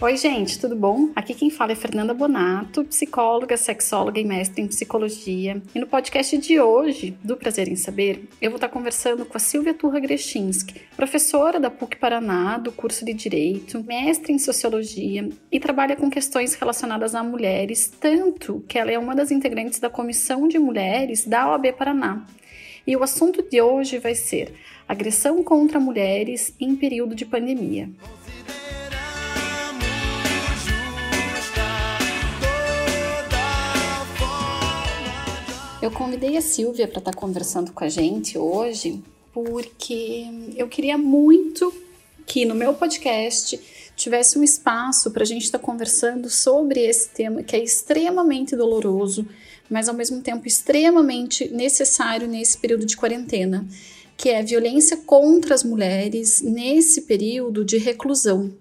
Oi, gente, tudo bom? Aqui quem fala é Fernanda Bonato, psicóloga, sexóloga e mestre em psicologia. E no podcast de hoje, do Prazer em Saber, eu vou estar conversando com a Silvia Turra Grechinski, professora da PUC Paraná, do curso de Direito, mestre em Sociologia e trabalha com questões relacionadas a mulheres, tanto que ela é uma das integrantes da Comissão de Mulheres da OAB Paraná. E o assunto de hoje vai ser agressão contra mulheres em período de pandemia. Eu convidei a Silvia para estar tá conversando com a gente hoje porque eu queria muito que no meu podcast tivesse um espaço para a gente estar tá conversando sobre esse tema que é extremamente doloroso, mas ao mesmo tempo extremamente necessário nesse período de quarentena, que é a violência contra as mulheres nesse período de reclusão.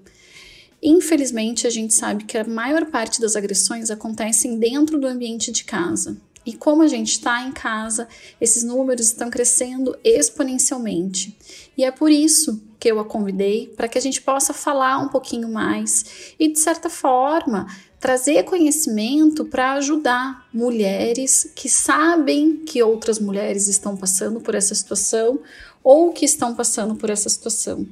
Infelizmente, a gente sabe que a maior parte das agressões acontecem dentro do ambiente de casa. E como a gente está em casa, esses números estão crescendo exponencialmente. E é por isso que eu a convidei para que a gente possa falar um pouquinho mais e, de certa forma, trazer conhecimento para ajudar mulheres que sabem que outras mulheres estão passando por essa situação ou que estão passando por essa situação.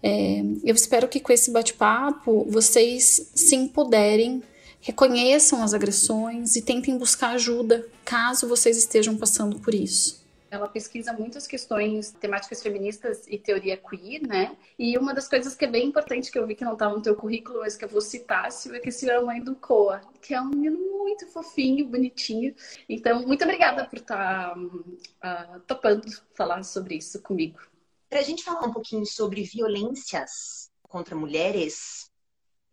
É, eu espero que com esse bate-papo vocês se empoderem reconheçam as agressões e tentem buscar ajuda caso vocês estejam passando por isso. Ela pesquisa muitas questões temáticas feministas e teoria queer, né? E uma das coisas que é bem importante que eu vi que não estava no teu currículo, mas que eu vou citar, Silvia, é que Silvia é a mãe do Coa, que é um menino muito fofinho, bonitinho. Então, muito obrigada por estar tá, uh, topando falar sobre isso comigo. Para a gente falar um pouquinho sobre violências contra mulheres,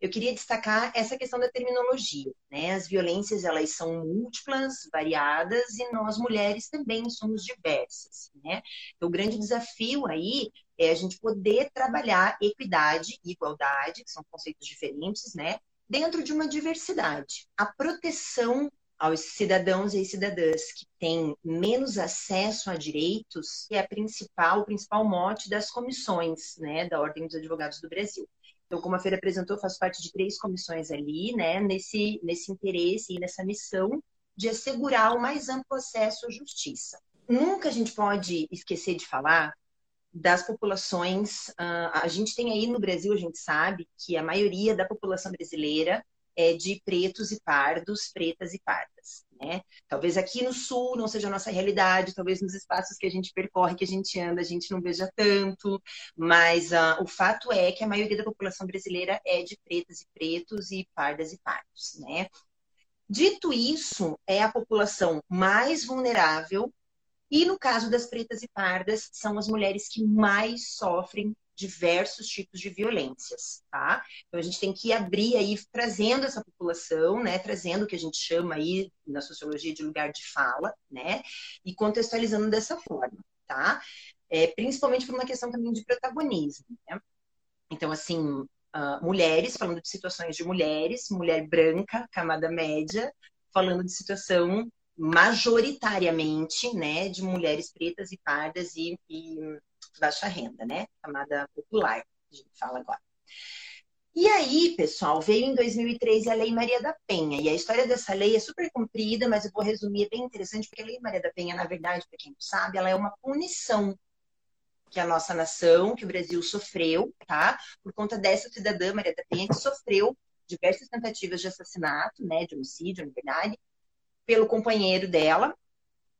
eu queria destacar essa questão da terminologia. Né? As violências elas são múltiplas, variadas e nós mulheres também somos diversas. Né? Então, o grande desafio aí é a gente poder trabalhar equidade e igualdade, que são conceitos diferentes, né? dentro de uma diversidade. A proteção aos cidadãos e cidadãs que têm menos acesso a direitos é a principal, o principal mote das comissões né, da Ordem dos Advogados do Brasil. Então, como a Feira apresentou, faço parte de três comissões ali, né, nesse, nesse interesse e nessa missão de assegurar o mais amplo acesso à justiça. Nunca a gente pode esquecer de falar das populações. Uh, a gente tem aí no Brasil, a gente sabe que a maioria da população brasileira é de pretos e pardos, pretas e pardas. Né? Talvez aqui no sul não seja a nossa realidade, talvez nos espaços que a gente percorre, que a gente anda, a gente não veja tanto, mas uh, o fato é que a maioria da população brasileira é de pretas e pretos e pardas e pardos, né? Dito isso, é a população mais vulnerável e no caso das pretas e pardas, são as mulheres que mais sofrem diversos tipos de violências, tá? Então a gente tem que abrir aí trazendo essa população, né, trazendo o que a gente chama aí na sociologia de lugar de fala, né, e contextualizando dessa forma, tá? É, principalmente por uma questão também de protagonismo, né? Então assim, uh, mulheres falando de situações de mulheres, mulher branca, camada média, falando de situação majoritariamente, né, de mulheres pretas e pardas e, e baixa renda, né? Camada popular, a gente fala agora. E aí, pessoal, veio em 2013 a Lei Maria da Penha. E a história dessa lei é super comprida, mas eu vou resumir, é bem interessante, porque a Lei Maria da Penha, na verdade, para quem não sabe, ela é uma punição que a nossa nação, que o Brasil sofreu, tá? Por conta dessa cidadã Maria da Penha, que sofreu diversas tentativas de assassinato, né, de homicídio, na verdade, pelo companheiro dela,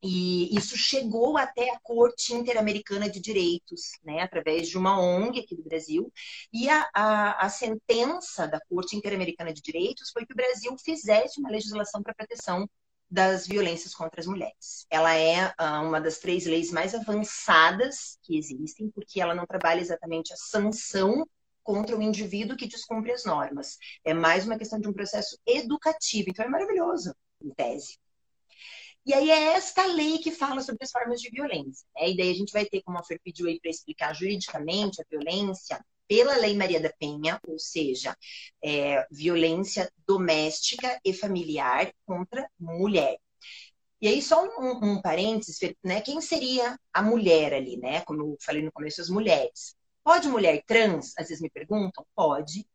e isso chegou até a Corte Interamericana de Direitos, né, através de uma ONG aqui do Brasil. E a, a, a sentença da Corte Interamericana de Direitos foi que o Brasil fizesse uma legislação para proteção das violências contra as mulheres. Ela é uh, uma das três leis mais avançadas que existem, porque ela não trabalha exatamente a sanção contra o indivíduo que descumpre as normas. É mais uma questão de um processo educativo. Então é maravilhoso, em tese. E aí é esta lei que fala sobre as formas de violência. Né? E daí a gente vai ter, como a Fer pediu aí para explicar juridicamente a violência, pela Lei Maria da Penha, ou seja, é, violência doméstica e familiar contra mulher. E aí, só um, um parênteses, né? Quem seria a mulher ali, né? Como eu falei no começo, as mulheres. Pode mulher trans? Às vezes me perguntam. Pode,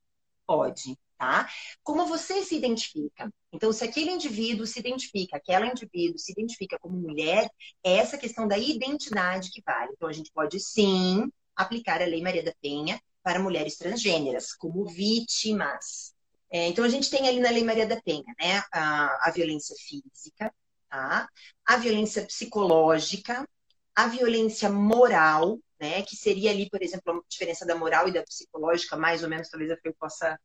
pode tá? Como você se identifica? Então, se aquele indivíduo se identifica, aquela indivíduo se identifica como mulher, é essa questão da identidade que vale. Então, a gente pode sim aplicar a Lei Maria da Penha para mulheres transgêneras, como vítimas. É, então, a gente tem ali na Lei Maria da Penha, né, a, a violência física, tá? a violência psicológica, a violência moral, né, que seria ali, por exemplo, a diferença da moral e da psicológica, mais ou menos, talvez eu possa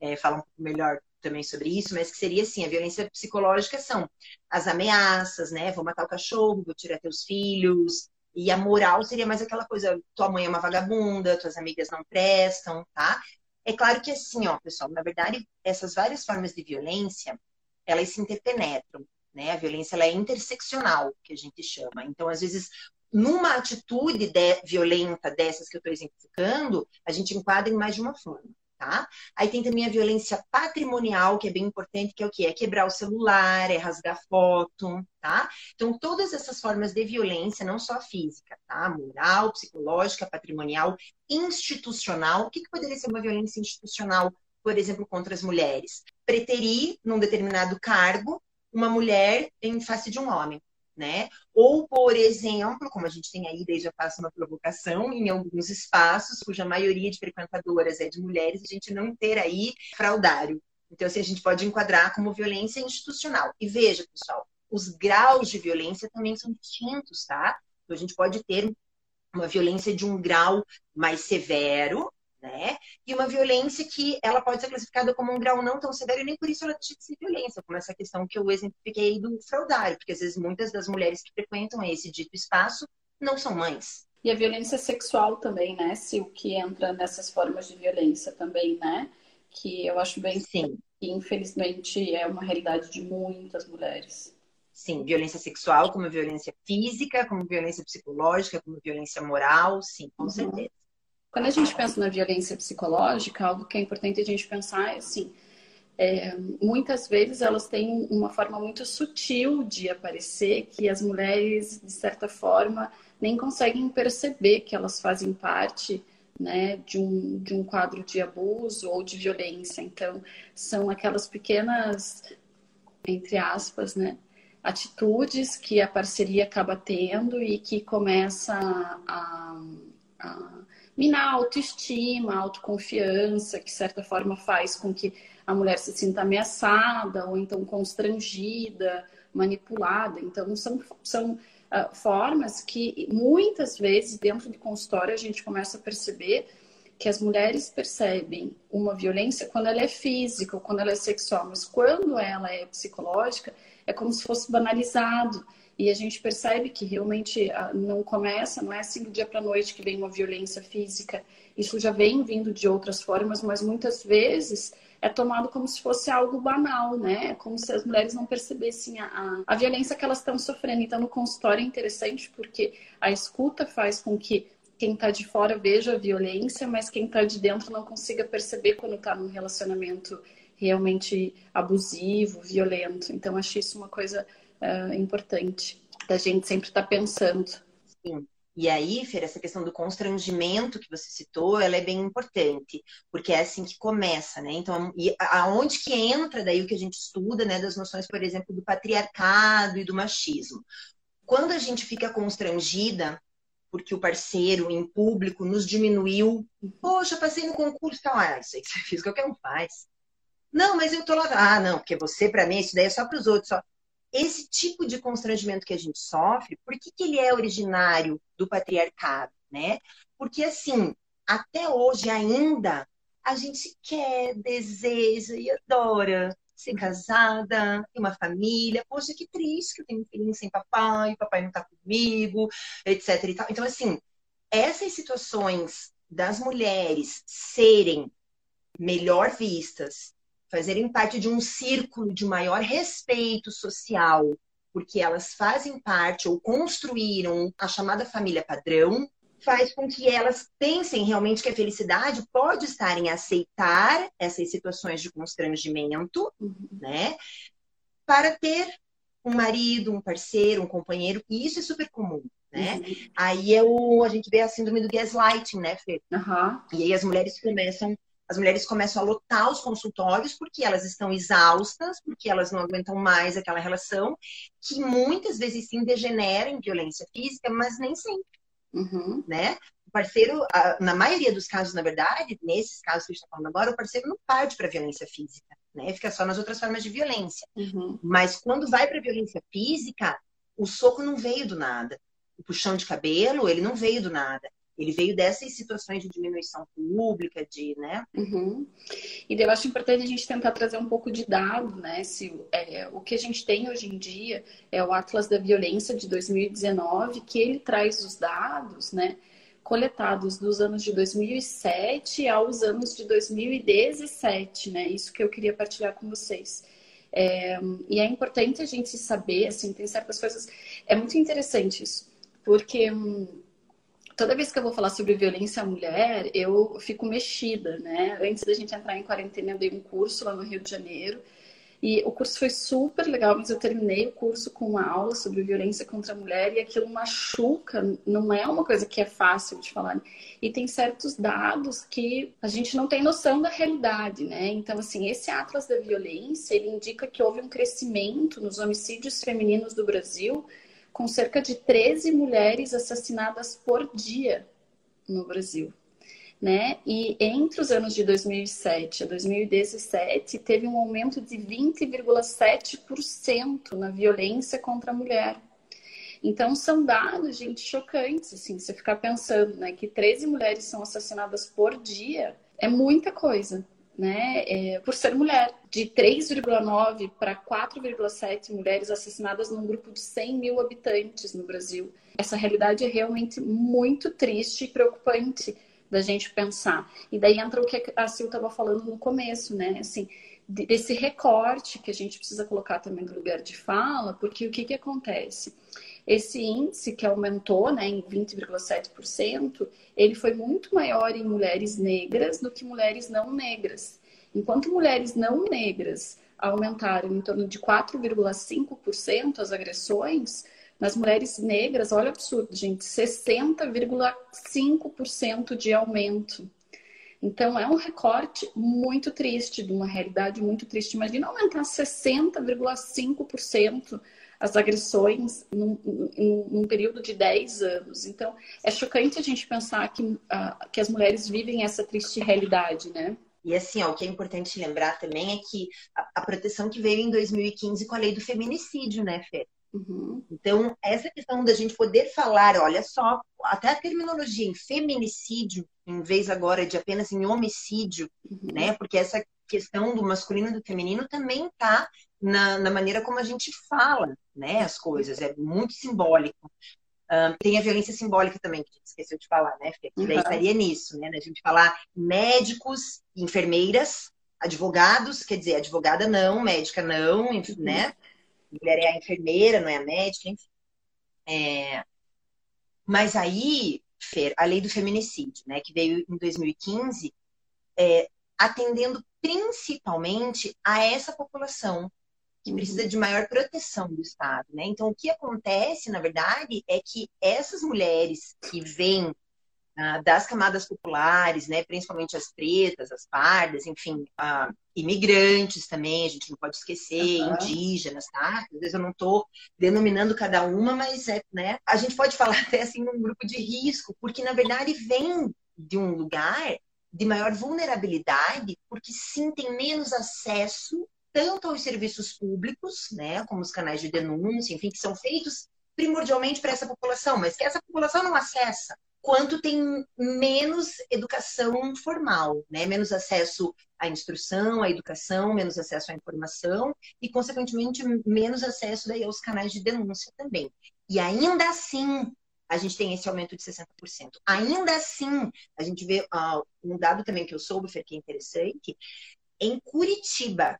é, falar um pouco melhor também sobre isso, mas que seria assim, a violência psicológica são as ameaças, né? Vou matar o cachorro, vou tirar teus filhos. E a moral seria mais aquela coisa, tua mãe é uma vagabunda, tuas amigas não prestam, tá? É claro que assim, ó, pessoal, na verdade, essas várias formas de violência, elas se interpenetram, né? A violência ela é interseccional, que a gente chama. Então, às vezes, numa atitude de, violenta dessas que eu estou exemplificando, a gente enquadra em mais de uma forma tá? Aí tem também a violência patrimonial, que é bem importante, que é o que? É quebrar o celular, é rasgar foto, tá? Então, todas essas formas de violência, não só física, tá? Moral, psicológica, patrimonial, institucional. O que, que poderia ser uma violência institucional, por exemplo, contra as mulheres? Preterir, num determinado cargo, uma mulher em face de um homem né? Ou, por exemplo, como a gente tem aí, desde já faço uma provocação, em alguns espaços, cuja maioria de frequentadoras é de mulheres, a gente não ter aí fraudário. Então, assim, a gente pode enquadrar como violência institucional. E veja, pessoal, os graus de violência também são distintos, tá? Então, a gente pode ter uma violência de um grau mais severo, né? E uma violência que ela pode ser classificada como um grau não tão severo e nem por isso ela deixa de ser violência, como essa questão que eu exemplifiquei do fraudário, porque às vezes muitas das mulheres que frequentam esse dito espaço não são mães. E a violência sexual também, né? Se o que entra nessas formas de violência também, né? Que eu acho bem sim, que infelizmente é uma realidade de muitas mulheres. Sim, violência sexual, como violência física, como violência psicológica, como violência moral, sim, com uhum. certeza. Quando a gente pensa na violência psicológica, algo que é importante a gente pensar é assim, é, muitas vezes elas têm uma forma muito sutil de aparecer que as mulheres, de certa forma, nem conseguem perceber que elas fazem parte né, de, um, de um quadro de abuso ou de violência. Então, são aquelas pequenas, entre aspas, né, atitudes que a parceria acaba tendo e que começa a, a minar autoestima, autoconfiança, que de certa forma faz com que a mulher se sinta ameaçada ou então constrangida, manipulada. Então, são, são uh, formas que muitas vezes dentro de consultório a gente começa a perceber que as mulheres percebem uma violência quando ela é física ou quando ela é sexual, mas quando ela é psicológica, é como se fosse banalizado. E a gente percebe que realmente ah, não começa, não é assim do dia para noite que vem uma violência física. Isso já vem vindo de outras formas, mas muitas vezes é tomado como se fosse algo banal, né? É como se as mulheres não percebessem a, a, a violência que elas estão sofrendo. Então, no consultório é interessante porque a escuta faz com que quem está de fora veja a violência, mas quem está de dentro não consiga perceber quando está num relacionamento realmente abusivo, violento. Então, acho isso uma coisa uh, importante da gente sempre estar tá pensando. Sim. E aí, Fer, essa questão do constrangimento que você citou, ela é bem importante, porque é assim que começa, né? Então, e aonde que entra daí o que a gente estuda, né, das noções, por exemplo, do patriarcado e do machismo. Quando a gente fica constrangida porque o parceiro em público nos diminuiu, poxa, passei no concurso, tal, ah, isso aí que você fez, qualquer um faz. Não, mas eu tô lá, ah, não, porque você, para mim, isso daí é só para os outros, só esse tipo de constrangimento que a gente sofre, por que, que ele é originário do patriarcado, né? Porque, assim, até hoje ainda, a gente quer, deseja e adora ser casada, ter uma família. Poxa, que triste que eu tenho um filhinho sem papai, papai não tá comigo, etc e tal. Então, assim, essas situações das mulheres serem melhor vistas, fazerem parte de um círculo de maior respeito social, porque elas fazem parte ou construíram a chamada família padrão, faz com que elas pensem realmente que a felicidade pode estar em aceitar essas situações de constrangimento, uhum. né? Para ter um marido, um parceiro, um companheiro, e isso é super comum, né? Uhum. Aí é o, a gente vê a síndrome do gaslighting, né, Fê? Uhum. E aí as mulheres começam as mulheres começam a lotar os consultórios porque elas estão exaustas, porque elas não aguentam mais aquela relação, que muitas vezes sim degenera em violência física, mas nem sempre. Uhum. Né? O parceiro, na maioria dos casos, na verdade, nesses casos que a gente está falando agora, o parceiro não parte para violência física, né? Fica só nas outras formas de violência. Uhum. Mas quando vai para violência física, o soco não veio do nada. O puxão de cabelo, ele não veio do nada. Ele veio dessas situações de diminuição pública, de, né? Uhum. E eu acho importante a gente tentar trazer um pouco de dado, né? Se, é, o que a gente tem hoje em dia é o Atlas da Violência de 2019, que ele traz os dados, né? Coletados dos anos de 2007 aos anos de 2017, né? Isso que eu queria partilhar com vocês. É, e é importante a gente saber, assim, tem certas coisas. É muito interessante isso, porque hum, toda vez que eu vou falar sobre violência à mulher, eu fico mexida, né? Antes da gente entrar em quarentena, eu dei um curso lá no Rio de Janeiro. E o curso foi super legal, mas eu terminei o curso com uma aula sobre violência contra a mulher e aquilo machuca, não é uma coisa que é fácil de falar. E tem certos dados que a gente não tem noção da realidade, né? Então, assim, esse Atlas da Violência, ele indica que houve um crescimento nos homicídios femininos do Brasil com cerca de 13 mulheres assassinadas por dia no Brasil. Né? E entre os anos de 2007 a 2017 teve um aumento de 20,7% na violência contra a mulher. Então são dados, gente, chocantes, assim, você ficar pensando, né, que 13 mulheres são assassinadas por dia é muita coisa né, é, por ser mulher, de 3,9 para 4,7 mulheres assassinadas num grupo de 100 mil habitantes no Brasil. Essa realidade é realmente muito triste e preocupante da gente pensar. E daí entra o que a Sil estava falando no começo, né? Assim, desse recorte que a gente precisa colocar também no lugar de fala, porque o que, que acontece? Esse índice que aumentou né, em 20,7%, ele foi muito maior em mulheres negras do que mulheres não negras. Enquanto mulheres não negras aumentaram em torno de 4,5% as agressões, nas mulheres negras, olha o absurdo, gente, 60,5% de aumento. Então, é um recorte muito triste, de uma realidade muito triste. Imagina aumentar 60,5% as agressões num, num, num, período de 10 anos. Então, é chocante a gente pensar que, uh, que as mulheres vivem essa triste realidade, né? E assim, ó, o que é importante lembrar também é que a, a proteção que veio em 2015 com a lei do feminicídio, né, Fê? Uhum. Então, essa questão da gente poder falar, olha só, até a terminologia em feminicídio, em vez agora de apenas em homicídio, uhum. né? Porque essa questão do masculino e do feminino também está na, na, maneira como a gente fala, né, as coisas, é muito simbólico. Um, tem a violência simbólica também, que a gente esqueceu de falar, né, Fê? Que daí estaria nisso, né? A gente falar médicos, enfermeiras, advogados, quer dizer, advogada não, médica não, enfim, uhum. né? Mulher é a enfermeira, não é a médica, enfim. É... Mas aí, Fer, a lei do feminicídio, né, que veio em 2015, é, atendendo principalmente a essa população que precisa de maior proteção do Estado, né? Então, o que acontece, na verdade, é que essas mulheres que vêm ah, das camadas populares, né, principalmente as pretas, as pardas, enfim, ah, imigrantes também, a gente não pode esquecer, uhum. indígenas, tá? Às vezes eu não estou denominando cada uma, mas é, né? A gente pode falar até assim num grupo de risco, porque na verdade vem de um lugar de maior vulnerabilidade, porque sim tem menos acesso tanto aos serviços públicos, né, como os canais de denúncia, enfim, que são feitos primordialmente para essa população, mas que essa população não acessa, quanto tem menos educação formal, né, menos acesso à instrução, à educação, menos acesso à informação e, consequentemente, menos acesso daí aos canais de denúncia também. E ainda assim, a gente tem esse aumento de 60%. Ainda assim, a gente vê uh, um dado também que eu soube, que é interessante. Em Curitiba,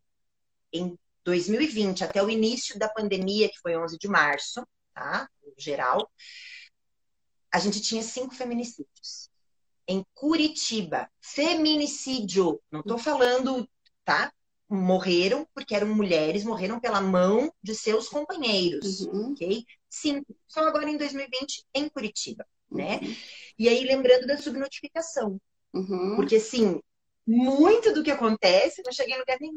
em 2020, até o início da pandemia, que foi 11 de março, tá? No geral, a gente tinha cinco feminicídios. Em Curitiba, feminicídio, não estou falando, tá? morreram porque eram mulheres, morreram pela mão de seus companheiros, uhum. ok? Sim, só agora em 2020 em Curitiba, né? uhum. E aí lembrando da subnotificação, uhum. porque assim muito do que acontece não chega em lugar nenhum.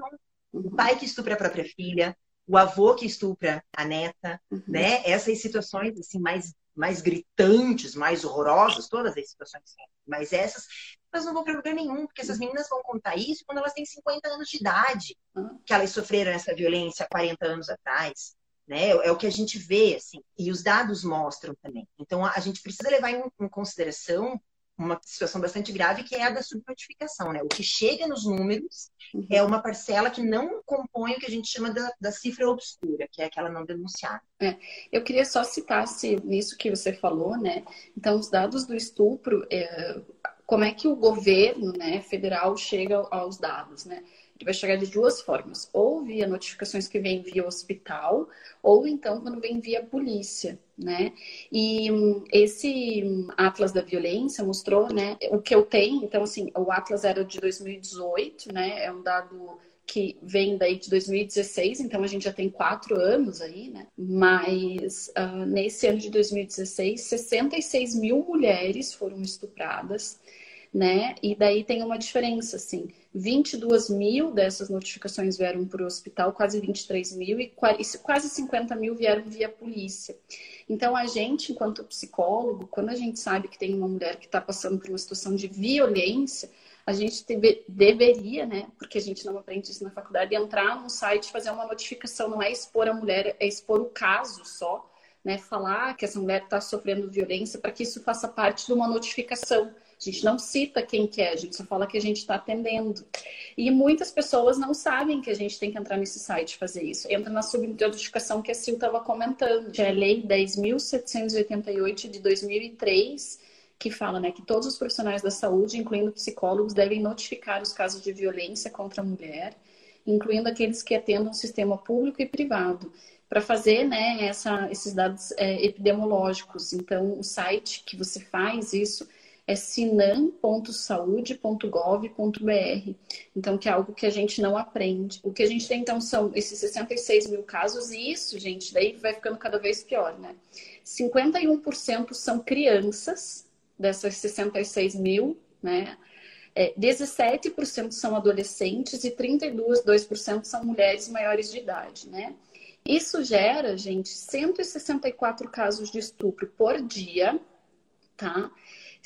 O pai que estupra a própria filha, o avô que estupra a neta, uhum. né? Essas situações assim mais mais gritantes, mais horrorosas, todas as situações, mas essas elas não vão para lugar nenhum, porque essas meninas vão contar isso quando elas têm 50 anos de idade, uhum. que elas sofreram essa violência 40 anos atrás. Né? É o que a gente vê, assim, e os dados mostram também. Então, a gente precisa levar em, em consideração uma situação bastante grave, que é a da subnotificação. Né? O que chega nos números uhum. é uma parcela que não compõe o que a gente chama da, da cifra obscura, que é aquela não denunciada. É. Eu queria só citar se nisso que você falou, né? Então, os dados do estupro, é, como é que o governo né, federal chega aos dados, né? Vai chegar de duas formas, ou via notificações que vêm via hospital, ou então quando vem via polícia, né? E hum, esse hum, Atlas da Violência mostrou, né, o que eu tenho, então assim, o Atlas era de 2018, né? É um dado que vem daí de 2016, então a gente já tem quatro anos aí, né? Mas uh, nesse ano de 2016, 66 mil mulheres foram estupradas, né? E daí tem uma diferença, assim, 22 mil dessas notificações vieram para o hospital, quase 23 mil, e quase 50 mil vieram via polícia. Então, a gente, enquanto psicólogo, quando a gente sabe que tem uma mulher que está passando por uma situação de violência, a gente deve, deveria, né, porque a gente não aprende isso na faculdade, entrar no site, fazer uma notificação, não é expor a mulher, é expor o caso só, né, falar que essa mulher está sofrendo violência para que isso faça parte de uma notificação. A gente não cita quem que é, a gente só fala que a gente está atendendo. E muitas pessoas não sabem que a gente tem que entrar nesse site e fazer isso. Entra na subnotificação que a Sil estava comentando, é a Lei 10.788 de 2003, que fala né, que todos os profissionais da saúde, incluindo psicólogos, devem notificar os casos de violência contra a mulher, incluindo aqueles que atendam o sistema público e privado para fazer né, essa, esses dados é, epidemiológicos. Então, o site que você faz isso é sinam.saude.gov.br. Então, que é algo que a gente não aprende. O que a gente tem, então, são esses 66 mil casos, e isso, gente, daí vai ficando cada vez pior, né? 51% são crianças, dessas 66 mil, né? É, 17% são adolescentes e 32% são mulheres maiores de idade, né? Isso gera, gente, 164 casos de estupro por dia, tá?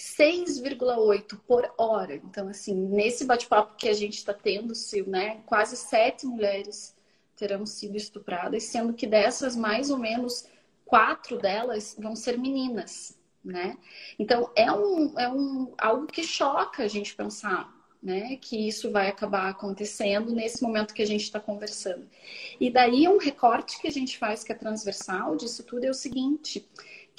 6,8 por hora. Então, assim, nesse bate-papo que a gente está tendo, Sil, né? Quase sete mulheres terão sido estupradas, sendo que dessas, mais ou menos quatro delas vão ser meninas, né? Então, é, um, é um, algo que choca a gente pensar, né? Que isso vai acabar acontecendo nesse momento que a gente está conversando. E daí, um recorte que a gente faz que é transversal disso tudo é o seguinte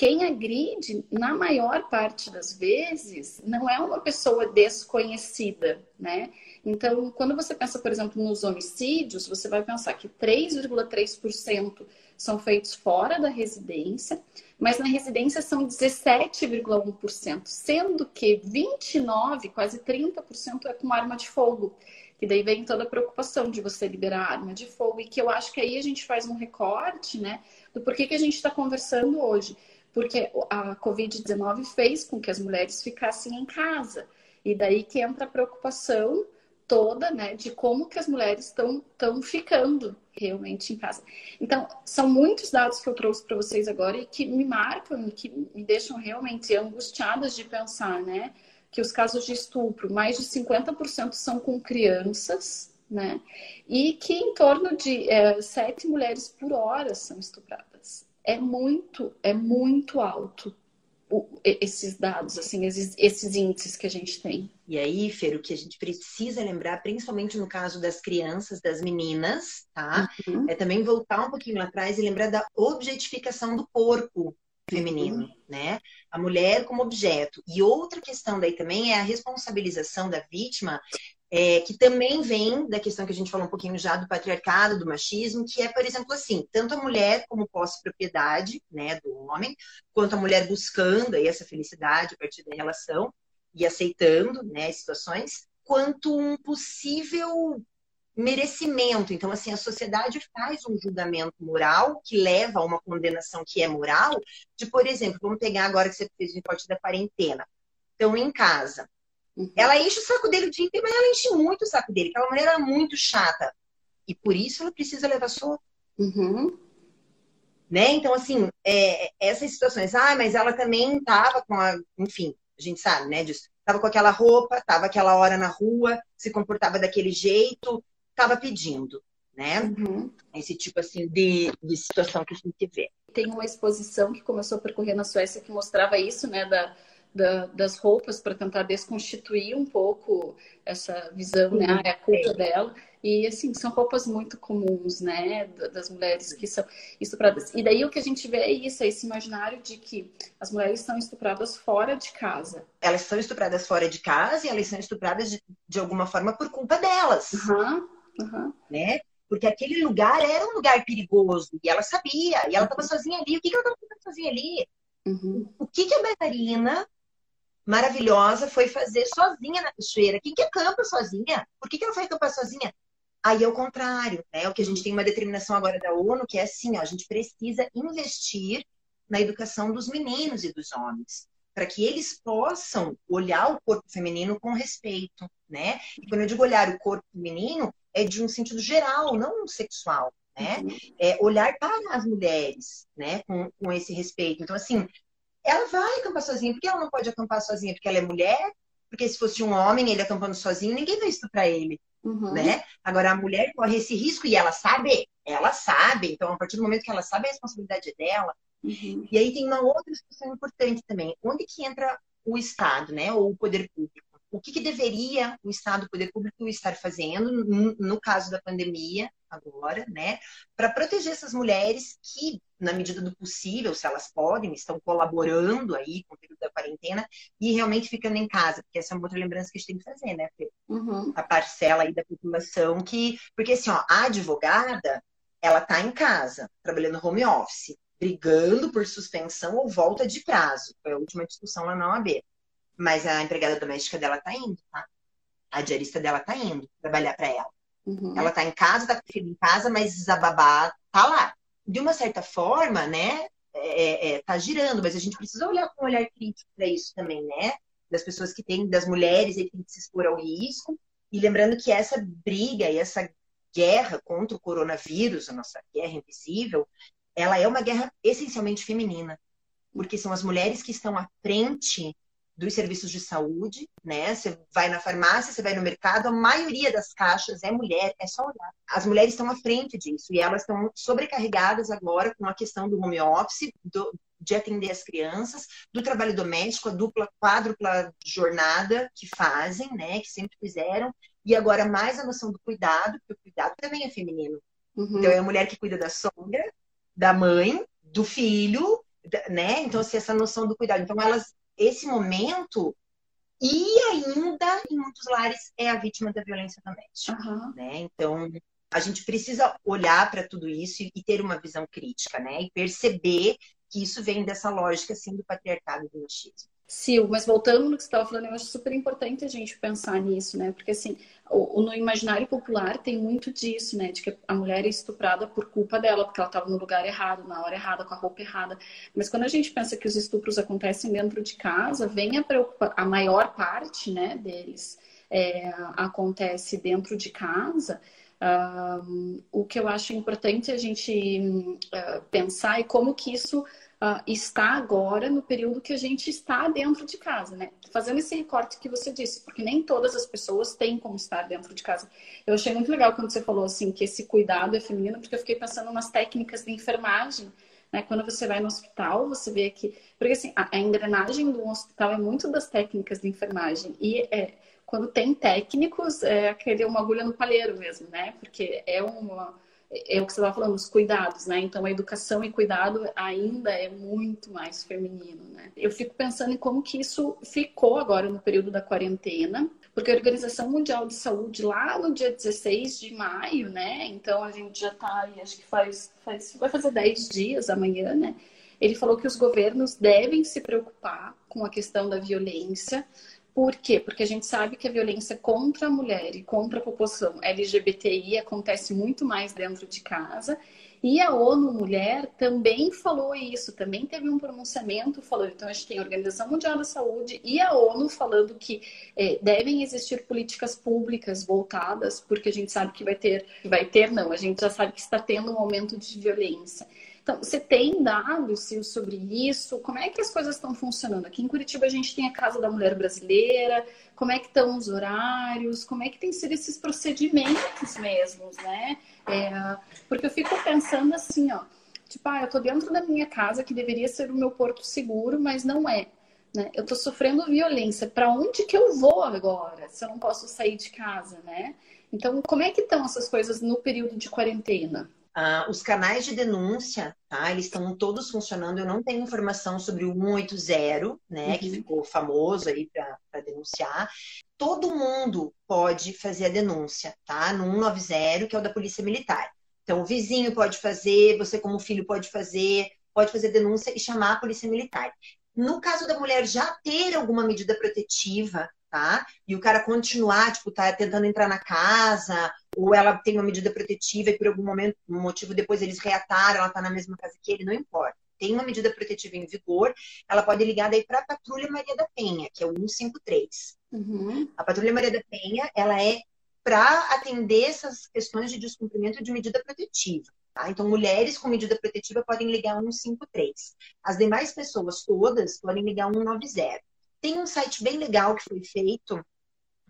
quem agride, na maior parte das vezes, não é uma pessoa desconhecida, né? Então, quando você pensa, por exemplo, nos homicídios, você vai pensar que 3,3% são feitos fora da residência, mas na residência são 17,1%, sendo que 29, quase 30% é com arma de fogo. Que daí vem toda a preocupação de você liberar arma de fogo, e que eu acho que aí a gente faz um recorte, né, do porquê que a gente está conversando hoje porque a Covid-19 fez com que as mulheres ficassem em casa. E daí que entra a preocupação toda, né, de como que as mulheres estão ficando realmente em casa. Então, são muitos dados que eu trouxe para vocês agora e que me marcam e que me deixam realmente angustiadas de pensar, né, que os casos de estupro, mais de 50% são com crianças, né, e que em torno de é, sete mulheres por hora são estupradas é muito, é muito alto esses dados, assim, esses, esses, índices que a gente tem. E aí, Fer, o que a gente precisa lembrar, principalmente no caso das crianças, das meninas, tá? Uhum. É também voltar um pouquinho lá atrás e lembrar da objetificação do corpo feminino, uhum. né? A mulher como objeto. E outra questão daí também é a responsabilização da vítima é, que também vem da questão que a gente falou um pouquinho já do patriarcado, do machismo, que é, por exemplo, assim, tanto a mulher como posse-propriedade, né, do homem, quanto a mulher buscando aí essa felicidade a partir da relação e aceitando, né, situações, quanto um possível merecimento. Então, assim, a sociedade faz um julgamento moral que leva a uma condenação que é moral, de, por exemplo, vamos pegar agora que você fez o reporte da quarentena. Então, em casa, Uhum. Ela enche o saco dele o dia inteiro, mas ela enche muito o saco dele. Aquela mulher era muito chata. E por isso ela precisa levar soco. Uhum. Né? Então, assim, é, essas situações. Ah, mas ela também tava com a. Enfim, a gente sabe, né, disso. Tava com aquela roupa, tava aquela hora na rua, se comportava daquele jeito, tava pedindo, né? Uhum. Esse tipo, assim, de, de situação que a gente vê. Tem uma exposição que começou a percorrer na Suécia que mostrava isso, né, da da, das roupas para tentar desconstituir um pouco essa visão, né? Ah, é a culpa dela. E assim, são roupas muito comuns, né, das mulheres que são estupradas. E daí o que a gente vê é isso, é esse imaginário de que as mulheres são estupradas fora de casa. Elas são estupradas fora de casa e elas são estupradas de, de alguma forma por culpa delas. Uhum, uhum. Né? Porque aquele lugar era um lugar perigoso e ela sabia, e ela estava sozinha ali. O que, que ela estava fazendo sozinha ali? Uhum. O que, que a bailarina maravilhosa foi fazer sozinha na cachoeira. Quem que acampa sozinha? Por que, que ela foi acampar sozinha? Aí é o contrário, né? O que a gente tem uma determinação agora da ONU, que é assim, ó, a gente precisa investir na educação dos meninos e dos homens, para que eles possam olhar o corpo feminino com respeito, né? E quando eu digo olhar o corpo feminino, é de um sentido geral, não sexual, né? Uhum. É olhar para as mulheres, né? Com, com esse respeito. Então, assim, ela vai acampar sozinha. Por que ela não pode acampar sozinha? Porque ela é mulher? Porque se fosse um homem, ele acampando sozinho, ninguém vai estuprar ele. Uhum. Né? Agora, a mulher corre esse risco e ela sabe, ela sabe. Então, a partir do momento que ela sabe, a responsabilidade é dela. Uhum. E aí tem uma outra discussão importante também. Onde que entra o Estado, né? Ou o poder público? O que, que deveria o Estado, o poder público estar fazendo no, no caso da pandemia, agora, né, para proteger essas mulheres que, na medida do possível, se elas podem, estão colaborando aí com o período da quarentena e realmente ficando em casa, porque essa é uma outra lembrança que a gente tem que fazer, né, Fê? Uhum. A parcela aí da população que, porque assim, ó, a advogada, ela tá em casa, trabalhando home office, brigando por suspensão ou volta de prazo. Foi a última discussão lá na OAB. Mas a empregada doméstica dela tá indo, tá? A diarista dela tá indo trabalhar para ela. Uhum. Ela tá em casa, tá com filho em casa, mas a babá tá lá. De uma certa forma, né? É, é, é tá girando, mas a gente precisa olhar com um olhar crítico para isso também, né? Das pessoas que têm, das mulheres que têm que se expor ao risco. E lembrando que essa briga e essa guerra contra o coronavírus, a nossa guerra invisível, ela é uma guerra essencialmente feminina. Porque são as mulheres que estão à frente dos serviços de saúde, né? Você vai na farmácia, você vai no mercado, a maioria das caixas é mulher, é só olhar. As mulheres estão à frente disso e elas estão sobrecarregadas agora com a questão do home office, do, de atender as crianças, do trabalho doméstico, a dupla, quádrupla jornada que fazem, né? Que sempre fizeram, e agora mais a noção do cuidado, porque o cuidado também é feminino. Uhum. Então é a mulher que cuida da sogra, da mãe, do filho, né? Então, assim, essa noção do cuidado. Então, elas esse momento e ainda em muitos lares é a vítima da violência doméstica, uhum. né? Então a gente precisa olhar para tudo isso e ter uma visão crítica, né? E perceber que isso vem dessa lógica assim do patriarcado e do machismo. Sil, mas voltando no que você estava falando, eu acho super importante a gente pensar nisso, né? Porque assim, no imaginário popular tem muito disso, né? De que a mulher é estuprada por culpa dela, porque ela estava no lugar errado, na hora errada, com a roupa errada. Mas quando a gente pensa que os estupros acontecem dentro de casa, vem a preocupa a maior parte, né, deles é, acontece dentro de casa. Uh, o que eu acho importante a gente uh, pensar é como que isso uh, está agora no período que a gente está dentro de casa, né? Fazendo esse recorte que você disse, porque nem todas as pessoas têm como estar dentro de casa. Eu achei muito legal quando você falou assim que esse cuidado é feminino, porque eu fiquei pensando nas técnicas de enfermagem. Né? Quando você vai no hospital, você vê que. Porque assim, a, a engrenagem do hospital é muito das técnicas de enfermagem. E é, quando tem técnicos, é aquele uma agulha no palheiro mesmo, né? Porque é uma é o que você estava falando, os cuidados, né? Então, a educação e cuidado ainda é muito mais feminino, né? Eu fico pensando em como que isso ficou agora no período da quarentena, porque a Organização Mundial de Saúde, lá no dia 16 de maio, né? Então, a gente já está aí, acho que faz, faz, vai fazer 10 dias amanhã, né? Ele falou que os governos devem se preocupar com a questão da violência, por quê? Porque a gente sabe que a violência contra a mulher e contra a população LGBTI acontece muito mais dentro de casa E a ONU Mulher também falou isso, também teve um pronunciamento falando. Então, a gente tem a Organização Mundial da Saúde e a ONU falando que é, devem existir políticas públicas voltadas, porque a gente sabe que vai ter, vai ter, não, a gente já sabe que está tendo um aumento de violência. Então, você tem dados sobre isso? Como é que as coisas estão funcionando? Aqui em Curitiba a gente tem a Casa da Mulher Brasileira, como é que estão os horários, como é que tem sido esses procedimentos mesmos, né? É, porque eu fico pensando assim, ó, tipo, ah, eu tô dentro da minha casa que deveria ser o meu porto seguro, mas não é. Né? Eu tô sofrendo violência. Para onde que eu vou agora? Se eu não posso sair de casa, né? Então, como é que estão essas coisas no período de quarentena? Uh, os canais de denúncia, tá? Eles estão todos funcionando. Eu não tenho informação sobre o 180, né? Uhum. Que ficou famoso aí para denunciar. Todo mundo pode fazer a denúncia, tá? No 190, que é o da Polícia Militar. Então, o vizinho pode fazer, você como filho pode fazer, pode fazer denúncia e chamar a Polícia Militar. No caso da mulher já ter alguma medida protetiva, tá? E o cara continuar, tipo, tá tentando entrar na casa, ou ela tem uma medida protetiva e por algum momento, um motivo depois eles reataram, ela tá na mesma casa que ele, não importa. Tem uma medida protetiva em vigor, ela pode ligar daí para a Patrulha Maria da Penha, que é o 153. Uhum. A Patrulha Maria da Penha, ela é para atender essas questões de descumprimento de medida protetiva. Tá? Então, mulheres com medida protetiva podem ligar 153. As demais pessoas todas podem ligar 190. Tem um site bem legal que foi feito,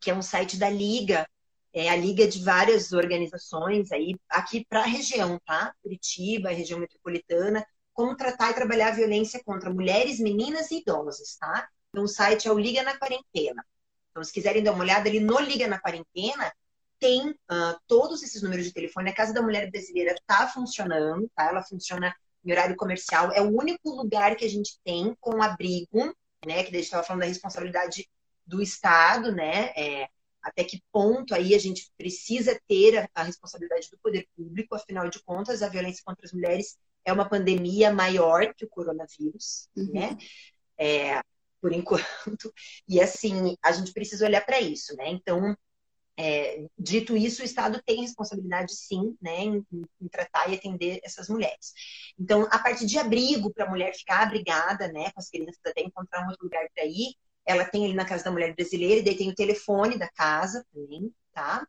que é um site da Liga, é a Liga de várias organizações aí, aqui para a região, tá? Curitiba, região metropolitana, como tratar e trabalhar a violência contra mulheres, meninas e idosos, tá? Então, o site é o Liga na Quarentena. Então, se quiserem dar uma olhada ali no Liga na Quarentena, tem uh, todos esses números de telefone. A Casa da Mulher Brasileira está funcionando, tá? Ela funciona em horário comercial. É o único lugar que a gente tem com abrigo né? Que a gente estava falando da responsabilidade do Estado, né? É, até que ponto aí a gente precisa ter a, a, responsabilidade do poder público, afinal de contas, a violência contra as mulheres é uma pandemia maior que o coronavírus, uhum. né? É, por enquanto. E assim, a gente precisa olhar para isso, né? Então, é, dito isso, o Estado tem responsabilidade, sim, né, em, em, tratar e atender essas mulheres. Então, a parte de abrigo para a mulher ficar abrigada, né, com as crianças até encontrar um outro lugar para ir, ela tem ali na Casa da Mulher Brasileira, e daí tem o telefone da casa também, tá?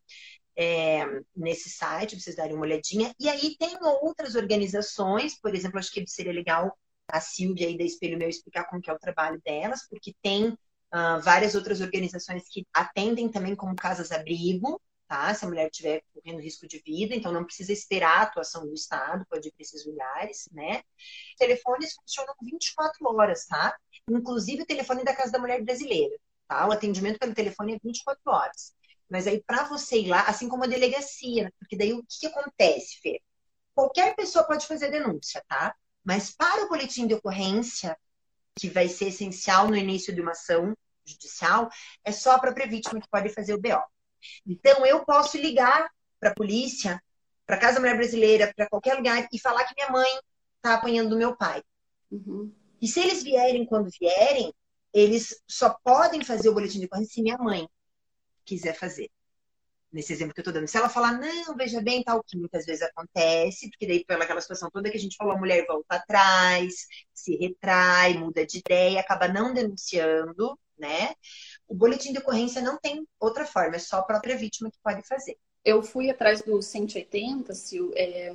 É, nesse site, vocês darem uma olhadinha. E aí tem outras organizações, por exemplo, acho que seria legal a Silvia aí da Espelho Meu explicar como que é o trabalho delas, porque tem uh, várias outras organizações que atendem também como casas-abrigo, tá? Se a mulher estiver correndo risco de vida, então não precisa esperar a atuação do Estado, pode ir para esses lugares, né? Telefones funcionam 24 horas, tá? Inclusive o telefone da Casa da Mulher Brasileira, tá? O atendimento pelo telefone é 24 horas. Mas aí, para você ir lá, assim como a delegacia, porque daí o que, que acontece, Fê? Qualquer pessoa pode fazer denúncia, tá? Mas para o boletim de ocorrência, que vai ser essencial no início de uma ação judicial, é só a própria vítima que pode fazer o BO. Então, eu posso ligar para a polícia, para a Casa Mulher Brasileira, para qualquer lugar e falar que minha mãe está apanhando do meu pai. Uhum. E se eles vierem quando vierem, eles só podem fazer o boletim de ocorrência se minha mãe quiser fazer nesse exemplo que eu tô dando. Se ela falar, não, veja bem, tal, que muitas vezes acontece, porque daí pela aquela situação toda que a gente falou, a mulher volta atrás, se retrai, muda de ideia, acaba não denunciando, né? O boletim de ocorrência não tem outra forma, é só a própria vítima que pode fazer. Eu fui atrás do 180, Sil, é,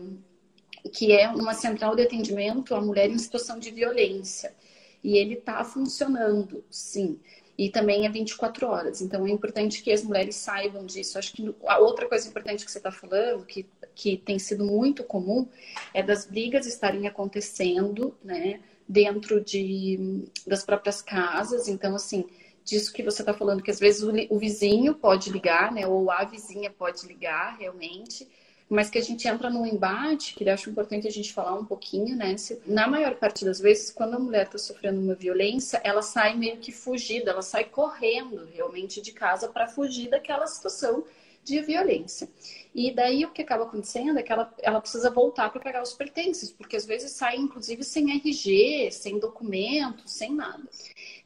que é uma central de atendimento à mulher em situação de violência. E ele está funcionando, sim e também é 24 horas. Então é importante que as mulheres saibam disso. Acho que a outra coisa importante que você está falando, que, que tem sido muito comum, é das brigas estarem acontecendo, né, dentro de, das próprias casas. Então, assim, disso que você está falando, que às vezes o, o vizinho pode ligar, né, ou a vizinha pode ligar realmente mas que a gente entra num embate, que eu acho importante a gente falar um pouquinho, né? Se, na maior parte das vezes, quando a mulher está sofrendo uma violência, ela sai meio que fugida, ela sai correndo realmente de casa para fugir daquela situação de violência. E daí o que acaba acontecendo é que ela, ela precisa voltar para pegar os pertences, porque às vezes sai inclusive sem RG, sem documento, sem nada.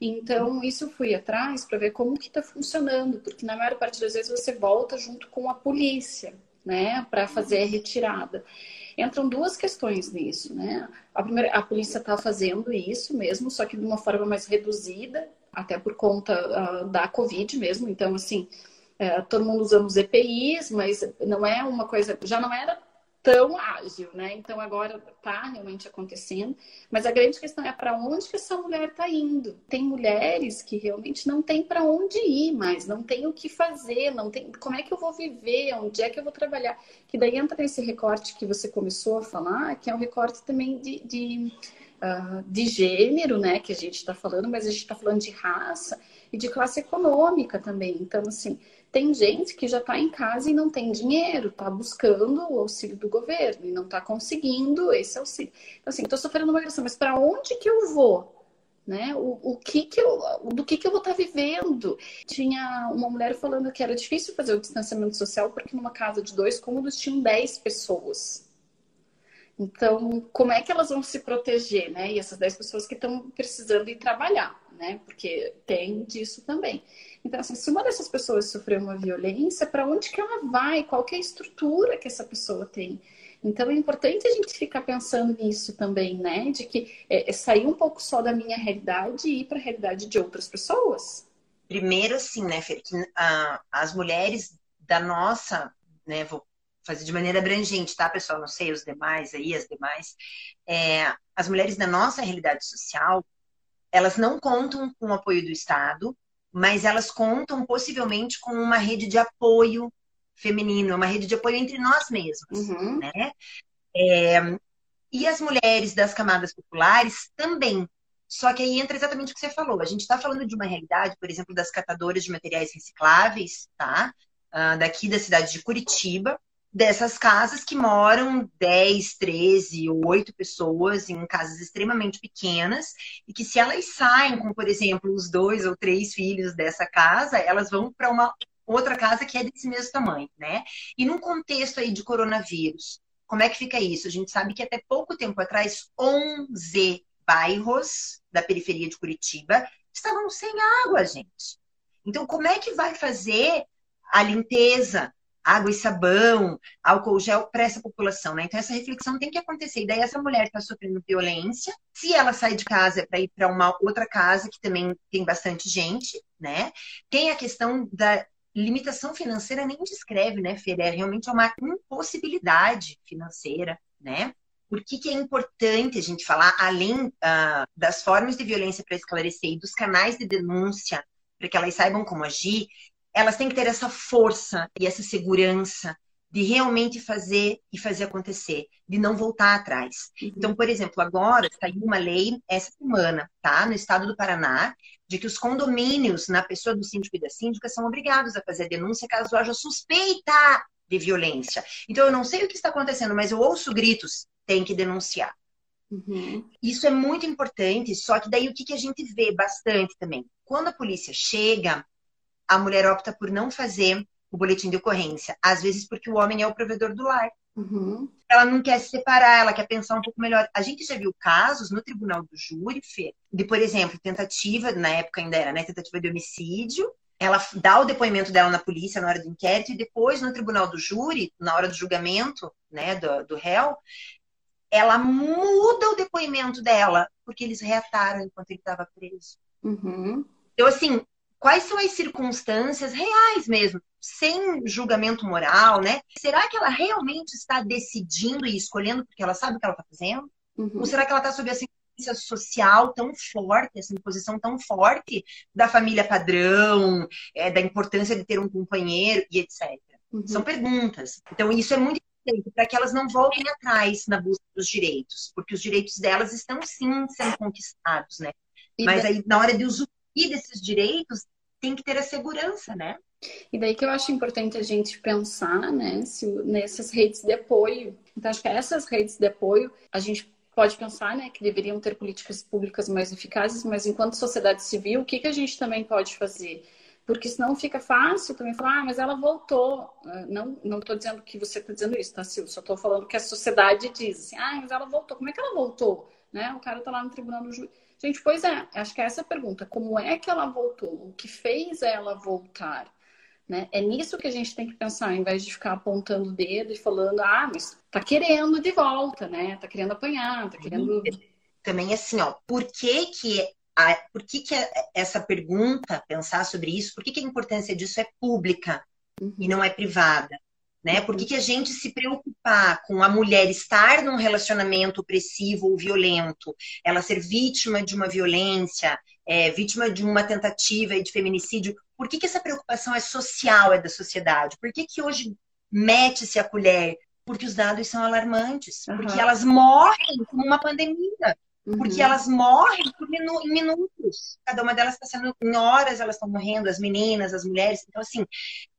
Então, isso eu fui atrás para ver como que está funcionando, porque na maior parte das vezes você volta junto com a polícia né, para fazer a retirada. Entram duas questões nisso, né? A primeira, a polícia está fazendo isso mesmo, só que de uma forma mais reduzida, até por conta uh, da Covid mesmo. Então, assim, uh, todo mundo usando os EPIs, mas não é uma coisa, já não era tão ágil, né? Então agora está realmente acontecendo, mas a grande questão é para onde que essa mulher está indo. Tem mulheres que realmente não tem para onde ir mais, não tem o que fazer, não tem como é que eu vou viver, onde é que eu vou trabalhar. Que daí entra nesse recorte que você começou a falar, que é um recorte também de, de, uh, de gênero, né? Que a gente está falando, mas a gente está falando de raça e de classe econômica também. Então, assim, tem gente que já está em casa e não tem dinheiro, está buscando o auxílio do governo e não está conseguindo esse auxílio. Então, assim, estou sofrendo uma agressão, mas para onde que eu vou? Né? O, o que que eu, do que que eu vou estar tá vivendo? Tinha uma mulher falando que era difícil fazer o distanciamento social porque numa casa de dois cômodos tinham 10 pessoas. Então, como é que elas vão se proteger, né? E essas 10 pessoas que estão precisando ir trabalhar, né? Porque tem disso também. Então, assim, se uma dessas pessoas sofreu uma violência, para onde que ela vai? Qual é a estrutura que essa pessoa tem? Então, é importante a gente ficar pensando nisso também, né? De que é, é sair um pouco só da minha realidade e ir para a realidade de outras pessoas. Primeiro, assim, né, Fer, que uh, as mulheres da nossa, né, vou fazer de maneira abrangente, tá, pessoal? Não sei os demais aí, as demais. É, as mulheres da nossa realidade social, elas não contam com o apoio do Estado, mas elas contam possivelmente com uma rede de apoio feminino, uma rede de apoio entre nós mesmos, uhum. né? É, e as mulheres das camadas populares também. Só que aí entra exatamente o que você falou. A gente está falando de uma realidade, por exemplo, das catadoras de materiais recicláveis, tá? Uh, daqui da cidade de Curitiba, dessas casas que moram 10, 13 ou 8 pessoas em casas extremamente pequenas e que se elas saem com, por exemplo, os dois ou três filhos dessa casa, elas vão para uma outra casa que é desse mesmo tamanho, né? E num contexto aí de coronavírus, como é que fica isso? A gente sabe que até pouco tempo atrás, 11 bairros da periferia de Curitiba estavam sem água, gente. Então, como é que vai fazer a limpeza água e sabão, álcool gel para essa população, né? Então essa reflexão tem que acontecer. E daí essa mulher está sofrendo violência. Se ela sai de casa para ir para uma outra casa que também tem bastante gente, né? Tem a questão da limitação financeira nem descreve, né, Fer? É realmente uma impossibilidade financeira, né? Por que, que é importante a gente falar, além uh, das formas de violência para esclarecer e dos canais de denúncia, para que elas saibam como agir, elas têm que ter essa força e essa segurança de realmente fazer e fazer acontecer, de não voltar atrás. Uhum. Então, por exemplo, agora saiu uma lei essa semana, tá, no estado do Paraná, de que os condomínios, na pessoa do síndico e da síndica, são obrigados a fazer a denúncia caso haja suspeita de violência. Então, eu não sei o que está acontecendo, mas eu ouço gritos, tem que denunciar. Uhum. Isso é muito importante, só que daí o que, que a gente vê bastante também? Quando a polícia chega, a mulher opta por não fazer o boletim de ocorrência. Às vezes porque o homem é o provedor do lar. Uhum. Ela não quer se separar, ela quer pensar um pouco melhor. A gente já viu casos no tribunal do júri, Fê, de, por exemplo, tentativa, na época ainda era, né, tentativa de homicídio. Ela dá o depoimento dela na polícia na hora do inquérito e depois no tribunal do júri, na hora do julgamento, né, do, do réu, ela muda o depoimento dela porque eles reataram enquanto ele estava preso. Uhum. Então, assim, quais são as circunstâncias reais mesmo, sem julgamento moral, né? Será que ela realmente está decidindo e escolhendo porque ela sabe o que ela está fazendo? Uhum. Ou será que ela está sob essa influência social tão forte, essa imposição tão forte da família padrão, é, da importância de ter um companheiro e etc. Uhum. São perguntas. Então, isso é muito importante para que elas não voltem atrás na busca dos direitos, porque os direitos delas estão sim sendo conquistados, né? E Mas aí, na hora de usufruir desses direitos, tem que ter a segurança, né? E daí que eu acho importante a gente pensar, né, se, nessas redes de apoio. Então, acho que essas redes de apoio, a gente pode pensar, né, que deveriam ter políticas públicas mais eficazes, mas enquanto sociedade civil, o que, que a gente também pode fazer? Porque senão fica fácil também falar, ah, mas ela voltou. Ah, não não estou dizendo que você está dizendo isso, tá, Silvio? Só estou falando que a sociedade diz assim, ah, mas ela voltou. Como é que ela voltou? Né? O cara está lá no tribunal do juiz. Gente, pois é, acho que é essa a pergunta. Como é que ela voltou? O que fez ela voltar? Né? É nisso que a gente tem que pensar, ao invés de ficar apontando o dedo e falando, ah, mas tá querendo de volta, né? Tá querendo apanhar, tá querendo. Também assim, ó, por que que a, por que, que essa pergunta, pensar sobre isso, por que, que a importância disso é pública uhum. e não é privada? Né? Por que, que a gente se preocupar com a mulher estar num relacionamento opressivo ou violento, ela ser vítima de uma violência, é, vítima de uma tentativa de feminicídio? Por que, que essa preocupação é social, é da sociedade? Por que, que hoje mete-se a colher? Porque os dados são alarmantes, uhum. porque elas morrem como uma pandemia. Porque uhum. elas morrem minu em minutos. Cada uma delas está sendo em horas, elas estão morrendo, as meninas, as mulheres. Então, assim,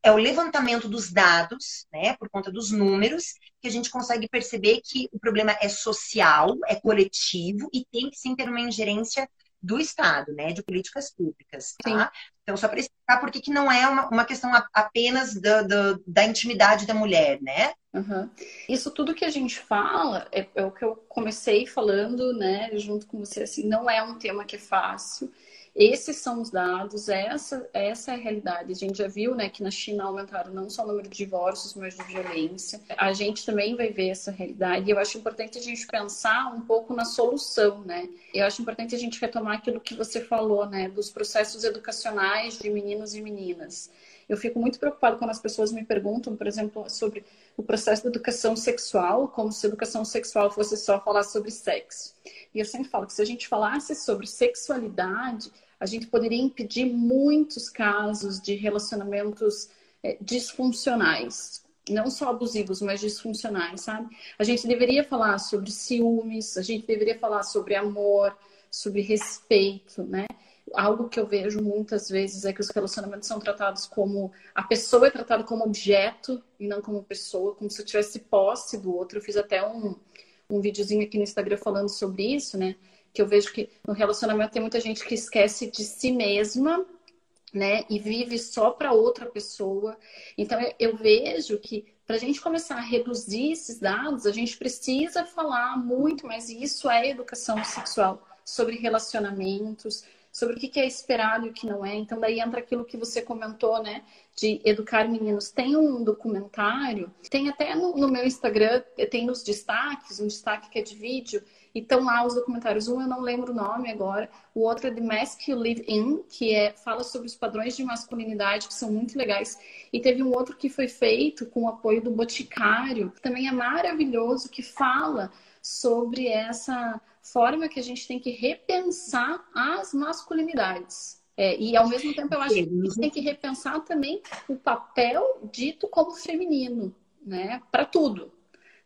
é o levantamento dos dados, né, por conta dos números, que a gente consegue perceber que o problema é social, é coletivo e tem que sim ter uma ingerência do Estado, né, de políticas públicas, tá? Então, só para explicar por que não é uma, uma questão apenas da, da, da intimidade da mulher, né? Uhum. Isso tudo que a gente fala é, é, o que eu comecei falando, né, junto com você, assim, não é um tema que é fácil. Esses são os dados, essa, essa é a realidade. A gente já viu né, que na China aumentaram não só o número de divórcios, mas de violência. A gente também vai ver essa realidade. E eu acho importante a gente pensar um pouco na solução, né? Eu acho importante a gente retomar aquilo que você falou, né? Dos processos educacionais de meninos e meninas. Eu fico muito preocupado quando as pessoas me perguntam, por exemplo, sobre o processo de educação sexual, como se educação sexual fosse só falar sobre sexo. E eu sempre falo que se a gente falasse sobre sexualidade, a gente poderia impedir muitos casos de relacionamentos é, disfuncionais. Não só abusivos, mas disfuncionais, sabe? A gente deveria falar sobre ciúmes, a gente deveria falar sobre amor, sobre respeito, né? Algo que eu vejo muitas vezes é que os relacionamentos são tratados como. A pessoa é tratada como objeto e não como pessoa, como se eu tivesse posse do outro. Eu fiz até um, um videozinho aqui no Instagram falando sobre isso, né? Que eu vejo que no relacionamento tem muita gente que esquece de si mesma, né? E vive só para outra pessoa. Então eu vejo que para a gente começar a reduzir esses dados, a gente precisa falar muito, mas isso é educação sexual sobre relacionamentos, sobre o que é esperado e o que não é. Então, daí entra aquilo que você comentou, né? De educar meninos. Tem um documentário, tem até no, no meu Instagram, tem nos destaques, um destaque que é de vídeo, e estão lá os documentários. Um eu não lembro o nome agora, o outro é The Mask You Live In, que é, fala sobre os padrões de masculinidade, que são muito legais. E teve um outro que foi feito com o apoio do Boticário, que também é maravilhoso, que fala sobre essa forma que a gente tem que repensar as masculinidades. É, e ao mesmo tempo eu acho que a gente tem que repensar também o papel dito como feminino, né? Para tudo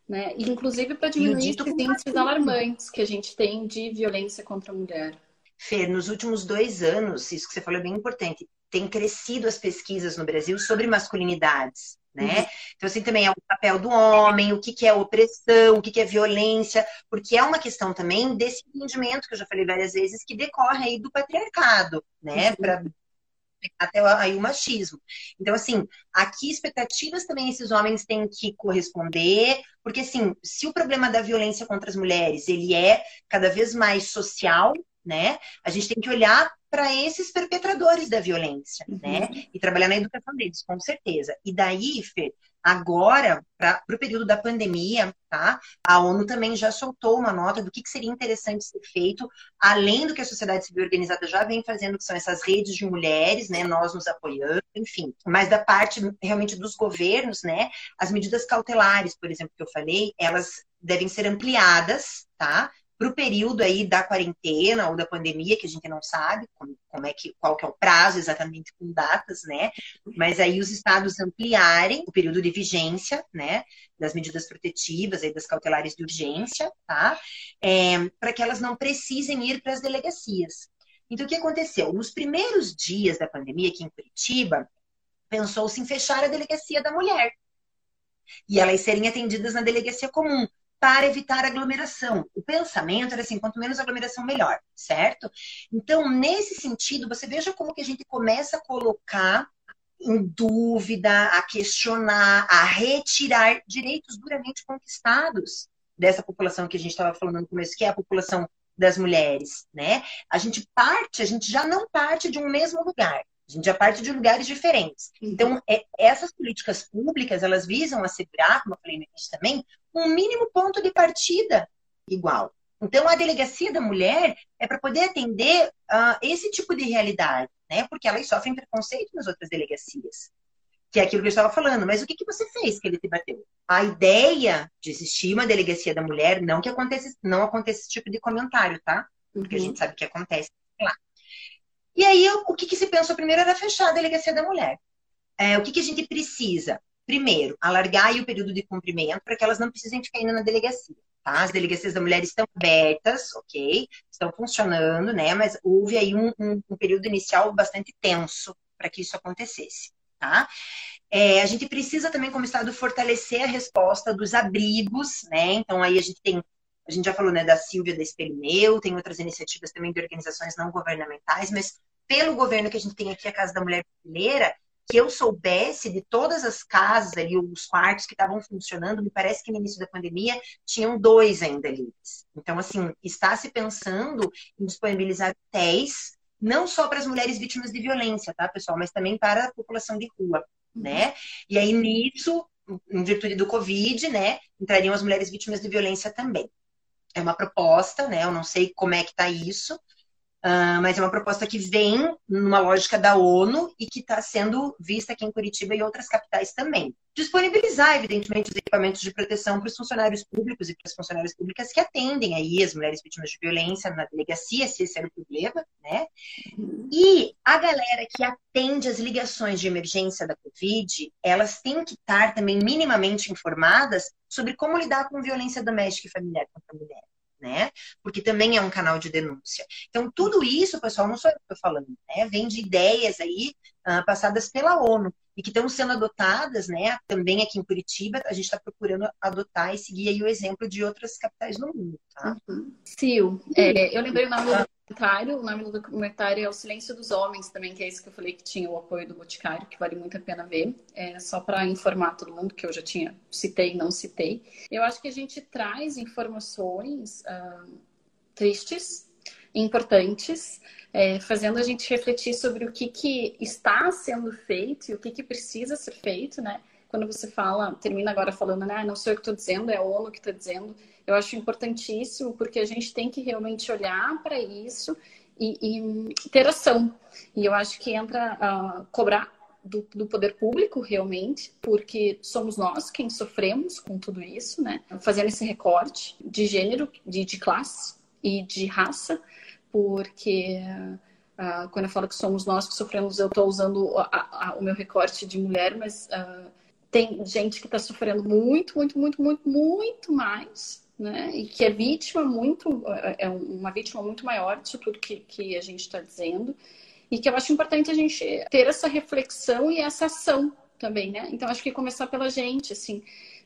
né? Inclusive para diminuir esses índices alarmantes que a gente tem de violência contra a mulher. Fer, nos últimos dois anos, isso que você falou é bem importante, tem crescido as pesquisas no Brasil sobre masculinidades. Né? Uhum. Então, assim, também é o papel do homem, o que, que é opressão, o que, que é violência, porque é uma questão também desse entendimento que eu já falei várias vezes, que decorre aí do patriarcado, né? Uhum. Até aí o machismo. Então, assim, aqui expectativas também esses homens têm que corresponder, porque, assim, se o problema da violência contra as mulheres, ele é cada vez mais social, né? A gente tem que olhar para esses perpetradores da violência, uhum. né? E trabalhar na educação deles, com certeza. E daí, Fer, agora, para o período da pandemia, tá? A ONU também já soltou uma nota do que, que, seria interessante ser feito, além do que a sociedade civil organizada já vem fazendo, que são essas redes de mulheres, né? Nós nos apoiando, enfim. Mas da parte realmente dos governos, né? As medidas cautelares, por exemplo, que eu falei, elas devem ser ampliadas, tá? Para o período aí da quarentena ou da pandemia, que a gente não sabe como, como, é que, qual que é o prazo exatamente com datas, né? Mas aí os estados ampliarem o período de vigência, né? Das medidas protetivas e das cautelares de urgência, tá? É, para que elas não precisem ir para as delegacias. Então, o que aconteceu? Nos primeiros dias da pandemia aqui em Curitiba, pensou-se em fechar a delegacia da mulher. E elas serem atendidas na delegacia comum para evitar aglomeração. O pensamento era assim, quanto menos aglomeração, melhor, certo? Então, nesse sentido, você veja como que a gente começa a colocar em dúvida, a questionar, a retirar direitos duramente conquistados dessa população que a gente estava falando no começo, que é a população das mulheres, né? A gente parte, a gente já não parte de um mesmo lugar. A gente já parte de lugares diferentes. Uhum. Então, é, essas políticas públicas, elas visam assegurar, como eu falei no início também, um mínimo ponto de partida igual. Então, a delegacia da mulher é para poder atender uh, esse tipo de realidade, né? Porque elas sofrem preconceito nas outras delegacias. Que é aquilo que eu estava falando. Mas o que, que você fez que ele te bateu? A ideia de existir uma delegacia da mulher, não que aconteça, não aconteça esse tipo de comentário, tá? Porque uhum. a gente sabe que acontece lá. E aí, o que, que se pensou primeiro era fechar a delegacia da mulher. É, o que, que a gente precisa? Primeiro, alargar o período de cumprimento para que elas não precisem ficar indo na delegacia. Tá? As delegacias da mulher estão abertas, ok? Estão funcionando, né? Mas houve aí um, um, um período inicial bastante tenso para que isso acontecesse, tá? É, a gente precisa também, como Estado, fortalecer a resposta dos abrigos, né? Então, aí a gente tem a gente já falou né, da Silvia da Espelho Meu, tem outras iniciativas também de organizações não governamentais, mas pelo governo que a gente tem aqui, a Casa da Mulher Brasileira, que eu soubesse de todas as casas ali, os quartos que estavam funcionando, me parece que no início da pandemia tinham dois ainda livres. Então, assim, está se pensando em disponibilizar hotéis, não só para as mulheres vítimas de violência, tá, pessoal, mas também para a população de rua, né? E aí, nisso, em virtude do Covid, né, entrariam as mulheres vítimas de violência também é uma proposta, né? Eu não sei como é que está isso, uh, mas é uma proposta que vem numa lógica da ONU e que está sendo vista aqui em Curitiba e outras capitais também. Disponibilizar, evidentemente, os equipamentos de proteção para os funcionários públicos e para as funcionárias públicas que atendem aí as mulheres vítimas de violência na delegacia, se esse era o problema, né? E a galera que atende as ligações de emergência da Covid, elas têm que estar também minimamente informadas sobre como lidar com violência doméstica e familiar contra a mulher. Né? Porque também é um canal de denúncia. Então, tudo isso, pessoal, não sou eu que estou falando, né? Vem de ideias aí uh, passadas pela ONU e que estão sendo adotadas, né? Também aqui em Curitiba, a gente está procurando adotar e seguir aí o exemplo de outras capitais do mundo, tá? Uhum. Sil, é, eu lembrei o nome do documentário, o nome do documentário é O Silêncio dos Homens também, que é esse que eu falei que tinha o apoio do Boticário, que vale muito a pena ver. É só para informar todo mundo, que eu já tinha citei e não citei. Eu acho que a gente traz informações uh, tristes, importantes, é, fazendo a gente refletir sobre o que, que está sendo feito e o que, que precisa ser feito, né? Quando você fala, termina agora falando, né? Ah, não sou eu que estou dizendo, é a ONU que está dizendo. Eu acho importantíssimo porque a gente tem que realmente olhar para isso e, e, ter ação. E eu acho que entra a cobrar do, do, poder público realmente, porque somos nós quem sofremos com tudo isso, né? Fazendo esse recorte de gênero, de, de classe e de raça porque uh, quando eu falo que somos nós que sofremos, eu estou usando a, a, o meu recorte de mulher, mas uh, tem gente que está sofrendo muito, muito, muito, muito, muito mais, né? E que é vítima muito, é uma vítima muito maior disso tudo que, que a gente está dizendo. E que eu acho importante a gente ter essa reflexão e essa ação também, né? Então acho que começar pela gente, assim,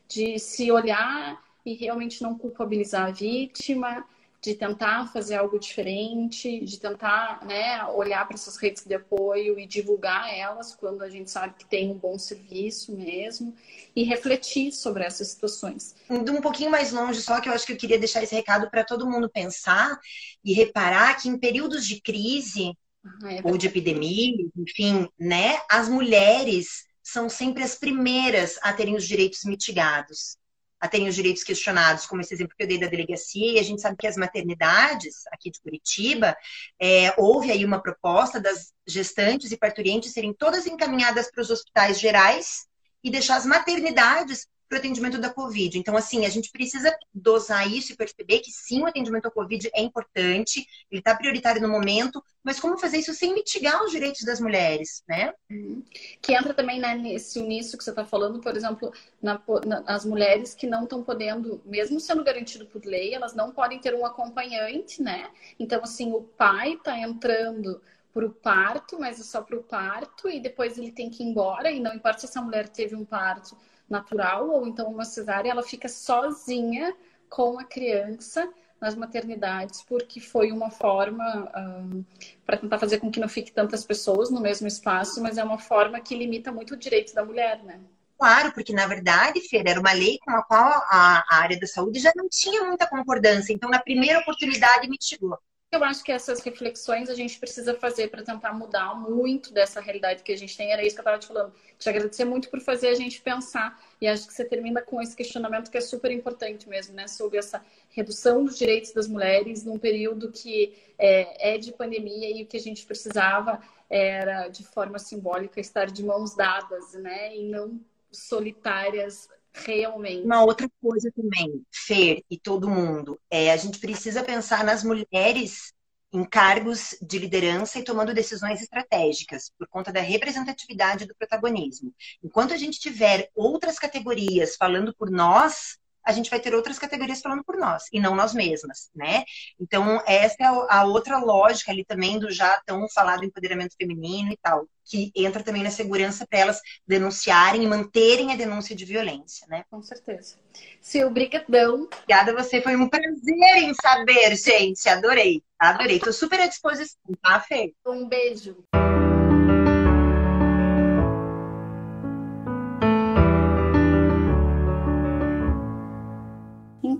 de se olhar e realmente não culpabilizar a vítima, de tentar fazer algo diferente, de tentar né, olhar para essas redes de apoio e divulgar elas quando a gente sabe que tem um bom serviço mesmo e refletir sobre essas situações. Indo um pouquinho mais longe, só que eu acho que eu queria deixar esse recado para todo mundo pensar e reparar que em períodos de crise ah, é ou de epidemia, enfim, né, as mulheres são sempre as primeiras a terem os direitos mitigados a terem os direitos questionados, como esse exemplo que eu dei da delegacia, e a gente sabe que as maternidades aqui de Curitiba, é, houve aí uma proposta das gestantes e parturientes serem todas encaminhadas para os hospitais gerais e deixar as maternidades para o atendimento da Covid. Então, assim, a gente precisa dosar isso e perceber que sim, o atendimento ao Covid é importante, ele está prioritário no momento, mas como fazer isso sem mitigar os direitos das mulheres, né? Uhum. Que entra também né, nesse nisso que você está falando, por exemplo, na, na, as mulheres que não estão podendo, mesmo sendo garantido por lei, elas não podem ter um acompanhante, né? Então, assim, o pai está entrando para o parto, mas é só para o parto, e depois ele tem que ir embora, e não importa se essa mulher teve um parto natural ou então uma cesárea, ela fica sozinha com a criança nas maternidades, porque foi uma forma um, para tentar fazer com que não fique tantas pessoas no mesmo espaço, mas é uma forma que limita muito o direito da mulher, né? Claro, porque na verdade, Fer, era uma lei com a qual a, a área da saúde já não tinha muita concordância. Então, na primeira oportunidade, mitigou. Eu acho que essas reflexões a gente precisa fazer para tentar mudar muito dessa realidade que a gente tem. Era isso que eu estava te falando. Te agradecer muito por fazer a gente pensar. E acho que você termina com esse questionamento que é super importante mesmo, né? Sobre essa redução dos direitos das mulheres num período que é, é de pandemia e o que a gente precisava era, de forma simbólica, estar de mãos dadas, né? E não solitárias realmente. Uma outra coisa também, Fer e todo mundo, é a gente precisa pensar nas mulheres em cargos de liderança e tomando decisões estratégicas, por conta da representatividade do protagonismo. Enquanto a gente tiver outras categorias falando por nós, a gente vai ter outras categorias falando por nós, e não nós mesmas, né? Então, essa é a outra lógica ali também do já tão falado empoderamento feminino e tal, que entra também na segurança para elas denunciarem e manterem a denúncia de violência, né? Com certeza. Sil, brigadão. Obrigada a você, foi um prazer em saber, gente, adorei, adorei. Tô super à disposição, tá, Fê? Um beijo.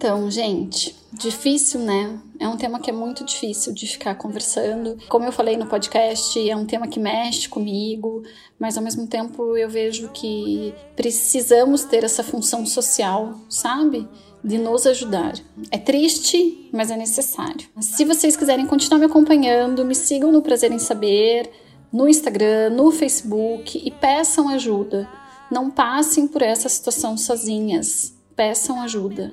Então, gente, difícil, né? É um tema que é muito difícil de ficar conversando. Como eu falei no podcast, é um tema que mexe comigo, mas ao mesmo tempo eu vejo que precisamos ter essa função social, sabe? De nos ajudar. É triste, mas é necessário. Se vocês quiserem continuar me acompanhando, me sigam no Prazer em Saber, no Instagram, no Facebook e peçam ajuda. Não passem por essa situação sozinhas. Peçam ajuda.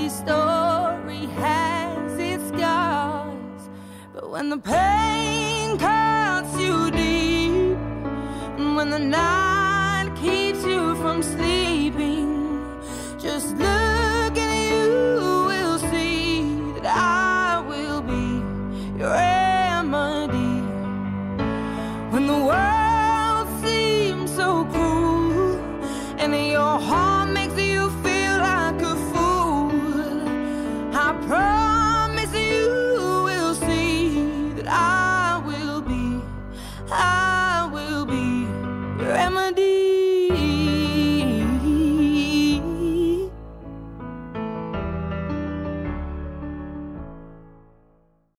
every story has its scars. But when the pain cuts you deep, and when the night keeps you from sleeping, just look and you will see that I will be your remedy. When the world seems so cruel and your heart